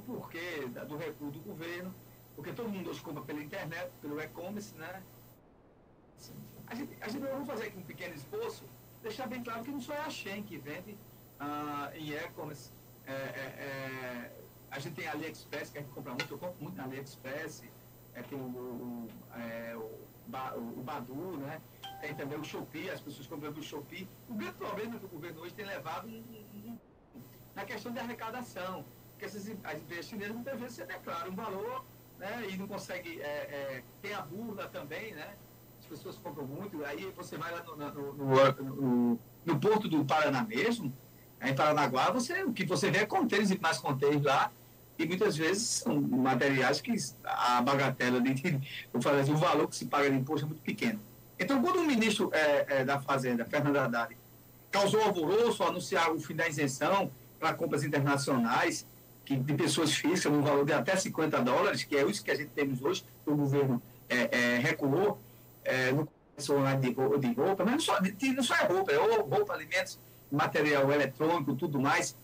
o porquê do recuo do governo, porque todo mundo hoje compra pela internet, pelo e-commerce, né? A gente, a gente fazer aqui um pequeno esboço, deixar bem claro que não só é a Shen que vende ah, em e-commerce. É, é, é, a gente tem a AliExpress, que a gente compra muito, eu compro muito na AliExpress, é, tem o, o, é, o, o, Badu, né? tem também o Shopee, as pessoas compram do Shopee. O grande problema que o governo hoje tem levado na questão de arrecadação, porque essas, as empresas chinesas muitas vezes você declara um valor né, e não consegue, é, é, tem a burla também, né? as pessoas compram muito, aí você vai lá no, no, no, no porto do Paraná mesmo, em Paranaguá, você, o que você vê é contêineres e mais contêineres lá, e muitas vezes são materiais que a bagatela, de, eu falo assim, o valor que se paga de imposto é muito pequeno. Então, quando o ministro é, é, da Fazenda, Fernando Haddad, causou alvoroço ao anunciar o fim da isenção para compras internacionais que, de pessoas físicas no valor de até 50 dólares, que é isso que a gente temos hoje, que o governo é, é recuou é, no comércio online de, de roupa, mas não só, de, não só é roupa, é roupa, alimentos, material eletrônico, tudo mais,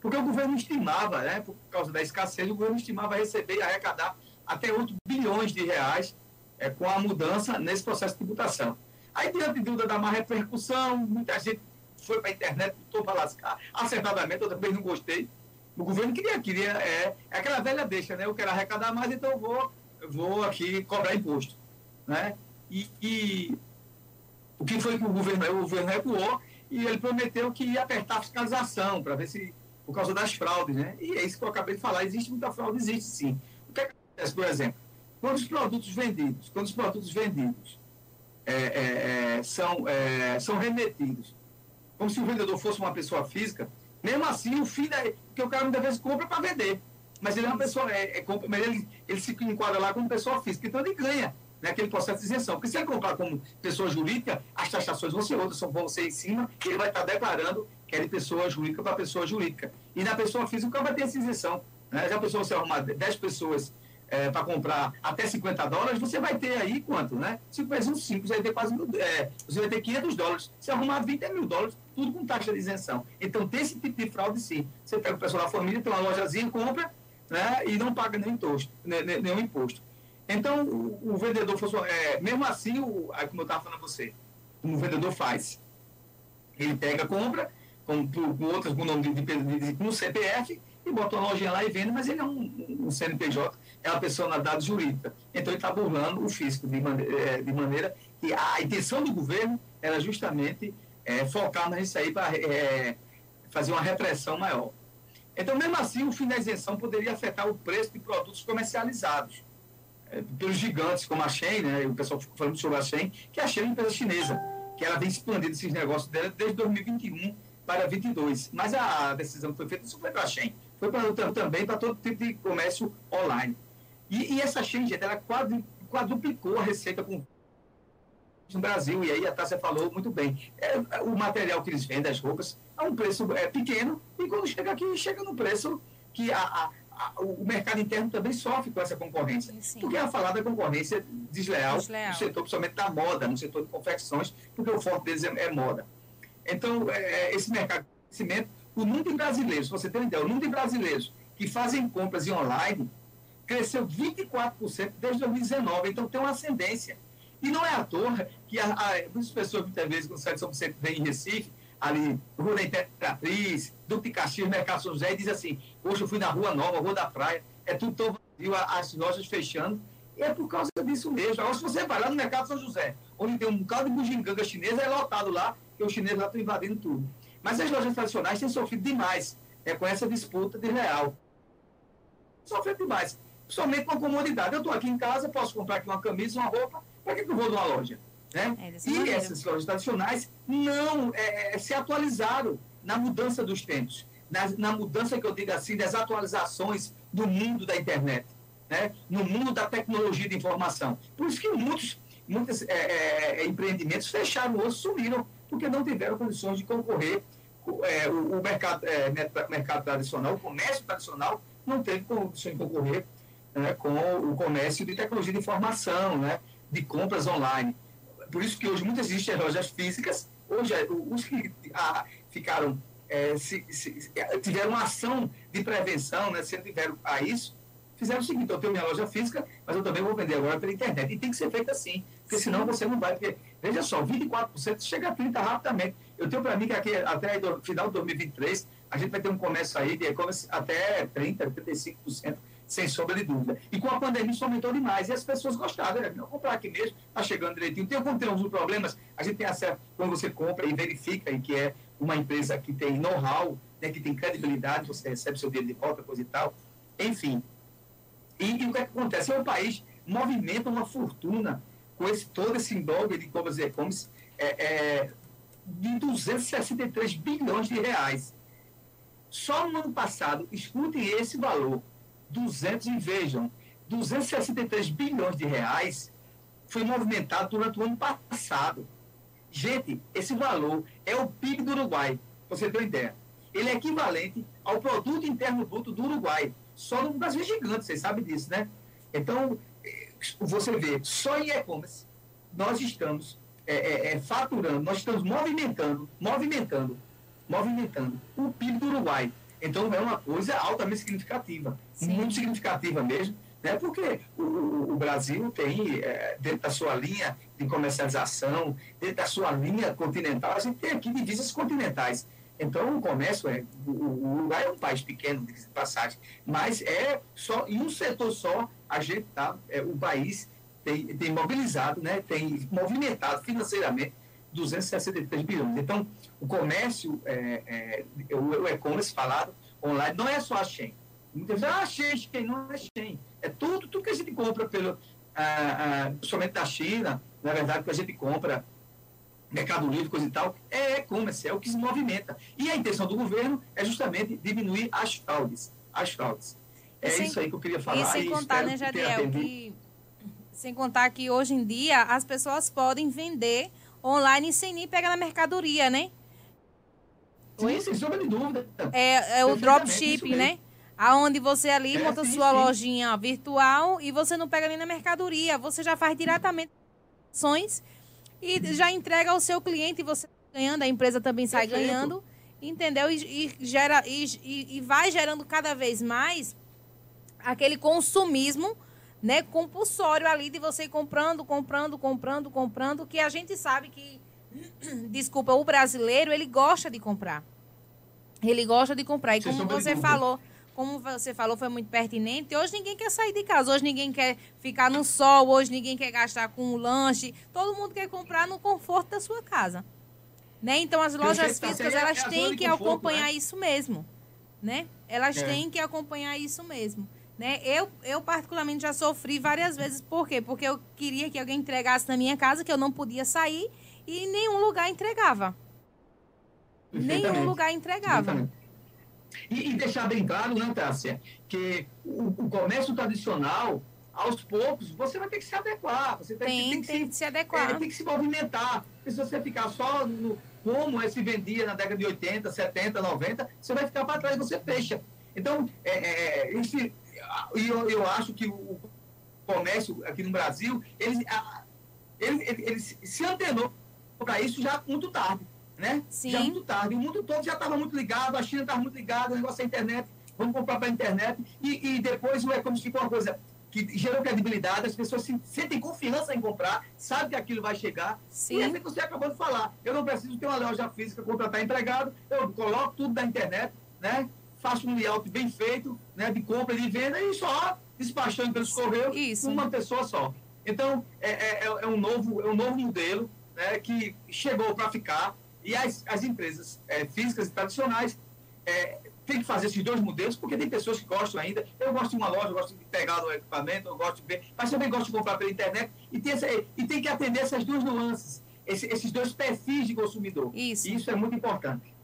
porque o governo estimava, né, por causa da escassez, o governo estimava receber e arrecadar até 8 bilhões de reais é, com a mudança nesse processo de tributação. Aí, diante de da má repercussão, muita gente foi para a internet, botou para lascar, acertadamente, eu também não gostei. O governo queria, queria é, é aquela velha deixa, né? Eu quero arrecadar mais, então eu vou, eu vou aqui cobrar imposto. Né? E, e o que foi que o governo, o governo recuou e ele prometeu que ia apertar a fiscalização para ver se, por causa das fraudes, né? E é isso que eu acabei de falar, existe muita fraude, existe sim. O que acontece, por exemplo, quando os produtos vendidos, quando os produtos vendidos é, é, é são, é, são remetidos, como se o vendedor fosse uma pessoa física, mesmo assim, o fim da. Porque o cara muitas vezes compra para vender. Mas ele é uma pessoa, é, é, mas ele, ele se enquadra lá como pessoa física, então ele ganha naquele processo de isenção. Porque se ele comprar como pessoa jurídica, as taxações vão ser outras, vão ser em cima, e ele vai estar declarando que é de pessoa jurídica para pessoa jurídica. E na pessoa física, vai ter essa isenção. Né? Já a pessoa, você arrumar 10 pessoas é, para comprar até 50 dólares, você vai ter aí quanto, né? 5 vezes 1, 5, você vai ter quase mil, é, você vai ter 500 dólares. Se arrumar 20 mil dólares, tudo com taxa de isenção. Então, tem esse tipo de fraude, sim. Você pega o pessoal da família, tem uma lojazinha, compra, né? E não paga nenhum imposto. Nenhum imposto. Então, o, o vendedor, é, mesmo assim, o, como eu estava falando a você, como o vendedor faz, ele pega, compra, com, com outras, com nome de, de, de, de, com CPF, e bota uma lojinha lá e vende, mas ele é um, um CNPJ, é uma personalidade jurídica. Então, ele está burlando o fisco de, é, de maneira que a intenção do governo era justamente é, focar nisso aí para é, fazer uma repressão maior. Então, mesmo assim, o fim da isenção poderia afetar o preço de produtos comercializados é, pelos gigantes como a Shein, né? O pessoal ficou falando sobre a Shein, que a Shein é uma empresa chinesa, que ela vem expandindo esses negócios dela desde 2021 para 2022. Mas a decisão que foi feita não foi para a Shein, foi para também para todo tipo de comércio online. E, e essa gente, ela quadruplicou a receita com no Brasil, e aí a Tássia falou muito bem. É, o material que eles vendem, as roupas, a um preço é, pequeno, e quando chega aqui, chega no preço que a, a, a, o mercado interno também sofre com essa concorrência. Sim. Porque a falar da concorrência desleal, desleal, no setor, principalmente da moda, no setor de confecções, porque o forte deles é, é moda. Então, é, é esse mercado de crescimento, o número de brasileiros, você tem uma ideia, o número de brasileiros que fazem compras em online cresceu 24% desde 2019, então tem uma ascendência. E não é à toa que a, a, muitas pessoas, muitas vezes, quando saem São Vicente, vem em Recife, ali, Rua da Imperatriz, Duque Caxias, Mercado São José, e diz assim, hoje eu fui na Rua Nova, Rua da Praia, é tudo tão vazio, as lojas fechando, e é por causa disso mesmo. Agora, se você vai lá no Mercado São José, onde tem um bocado de bugiganga chinesa, é lotado lá, que os chineses lá estão invadindo tudo. Mas as lojas tradicionais têm sofrido demais é, com essa disputa de real. Sofrendo demais. Somente com a comodidade. Eu estou aqui em casa, posso comprar aqui uma camisa, uma roupa, para que, que eu vou numa loja? Né? É, e maneira. essas lojas tradicionais não é, é, se atualizaram na mudança dos tempos, na, na, mudança que eu digo assim, das atualizações do mundo da internet, né? no mundo da tecnologia de informação. Por isso que muitos, muitos é, é, empreendimentos fecharam ou sumiram, porque não tiveram condições de concorrer. É, o, o mercado, mercado tradicional, o comércio tradicional, não teve condições de concorrer né, com o comércio de tecnologia de informação, né, de compras online. Por isso que hoje muitas existem lojas físicas, hoje é, os que ah, ficaram é, se, se, tiveram uma ação de prevenção, né, se tiveram a isso, fizeram o seguinte, eu tenho minha loja física, mas eu também vou vender agora pela internet. E tem que ser feito assim, porque senão você não vai. Porque, veja só, 24% chega a 30% rapidamente. Eu tenho para mim que aqui, até o final de 2023, a gente vai ter um comércio aí de e-commerce até 30%, 35%, sem sombra de dúvida. E com a pandemia isso aumentou demais. E as pessoas gostaram, né? Vou comprar aqui mesmo, está chegando direitinho. Tem, tem alguns problemas, a gente tem acesso, quando você compra e verifica e que é uma empresa que tem know-how, né, que tem credibilidade, você recebe seu dinheiro de volta, coisa e tal. Enfim, e, e, o que, é que acontece? É um país movimenta uma fortuna com esse, todo esse blog de e-commerce e-commerce é, é, de 263 bilhões de reais. Só no ano passado, escutem esse valor, 200 e vejam, 263 bilhões de reais foi movimentado durante o ano passado. Gente, esse valor é o PIB do Uruguai, você tem uma ideia. Ele é equivalente ao produto interno bruto do Uruguai. Só no Brasil é gigante, vocês sabem disso, né? Então, eh, você vê, só em e-commerce, nós estamos é, é, faturando, nós estamos movimentando, movimentando, movimentando o PIB do Uruguai. Então, é uma coisa altamente significativa, Sim. muito significativa mesmo, né? porque o, o Brasil tem, é, dentro da sua linha de comercialização, dentro da sua linha continental, a gente tem aqui divisas continentais. Então, o comércio, é, o, o lugar é um país pequeno, de passagem, mas é só, em um setor só, a gente tá, é, o país tem, tem mobilizado, né, tem movimentado financeiramente 263 bilhões. Então, o comércio, é, é, o e-commerce falado online, não é só a Shein. Muitas vezes, ah, Shein, Shein, não é Shein. É tudo, tudo que a gente compra, pelo, ah, ah, somente da China, na verdade, que a gente compra Mercado Livre, coisa e tal, é e-commerce, é o que se movimenta. E a intenção do governo é justamente diminuir as fraudes. As fraudes. É sem, isso aí que eu queria falar. E sem contar, né, Jadiel, que, sem contar que hoje em dia as pessoas podem vender online sem nem pegar na mercadoria, né? Sim, sem sombra de dúvida. É, é o dropshipping, né? Aonde você ali é, monta sim, sua sim. lojinha virtual e você não pega nem na mercadoria, você já faz diretamente ações e já entrega ao seu cliente e você ganhando, a empresa também sai Perfeito. ganhando, entendeu? E, e gera, e, e, vai gerando cada vez mais aquele consumismo né, compulsório ali de você ir comprando, comprando, comprando, comprando, que a gente sabe que, desculpa, o brasileiro, ele gosta de comprar. Ele gosta de comprar. E como você falou, como você falou, foi muito pertinente. Hoje ninguém quer sair de casa, hoje ninguém quer ficar no sol, hoje ninguém quer gastar com um lanche. Todo mundo quer comprar no conforto da sua casa. Né? Então as lojas físicas elas é têm que acompanhar né? isso mesmo, né? Elas é. têm que acompanhar isso mesmo, né? Eu eu particularmente já sofri várias vezes, por quê? Porque eu queria que alguém entregasse na minha casa, que eu não podia sair e nenhum lugar entregava. Nenhum lugar entregava. E, e, deixar bem claro, né, Tássia, que o, o, comércio tradicional, aos poucos, você vai ter que se adequar. Você tem, tem, tem, que, tem se, se, adequar. É, tem que se movimentar. Porque se você ficar só no como é se vendia na década de 80, 70, 90, você vai ficar para trás e você fecha. Então, é, é, é esse, eu, eu acho que o comércio aqui no Brasil, ele, ele, ele, ele se antenou para isso já muito tarde né? Sim. Já muito tarde. O mundo todo já estava muito ligado, a China estava muito ligada, o negócio da internet, vamos comprar para a internet. E, e depois o e-commerce ficou uma coisa que gerou credibilidade, as pessoas se, sentem confiança em comprar, sabem que aquilo vai chegar. Sim. E é que você acabou de falar. Eu não preciso ter uma loja física, contratar empregado, eu coloco tudo na internet, né? Faço um layout bem feito, né? De compra e de venda e só despachando pelos correios uma pessoa só. Então, é, é, é, um novo, é um novo modelo né, que chegou para ficar e as, as empresas é, físicas e tradicionais é, têm que fazer esses dois modelos, porque tem pessoas que gostam ainda. Eu gosto de uma loja, eu gosto de pegar o equipamento, eu gosto de ver, mas também gosto de comprar pela internet e tem, essa, e tem que atender essas duas nuances, esse, esses dois perfis de consumidor. Isso. E isso é muito importante.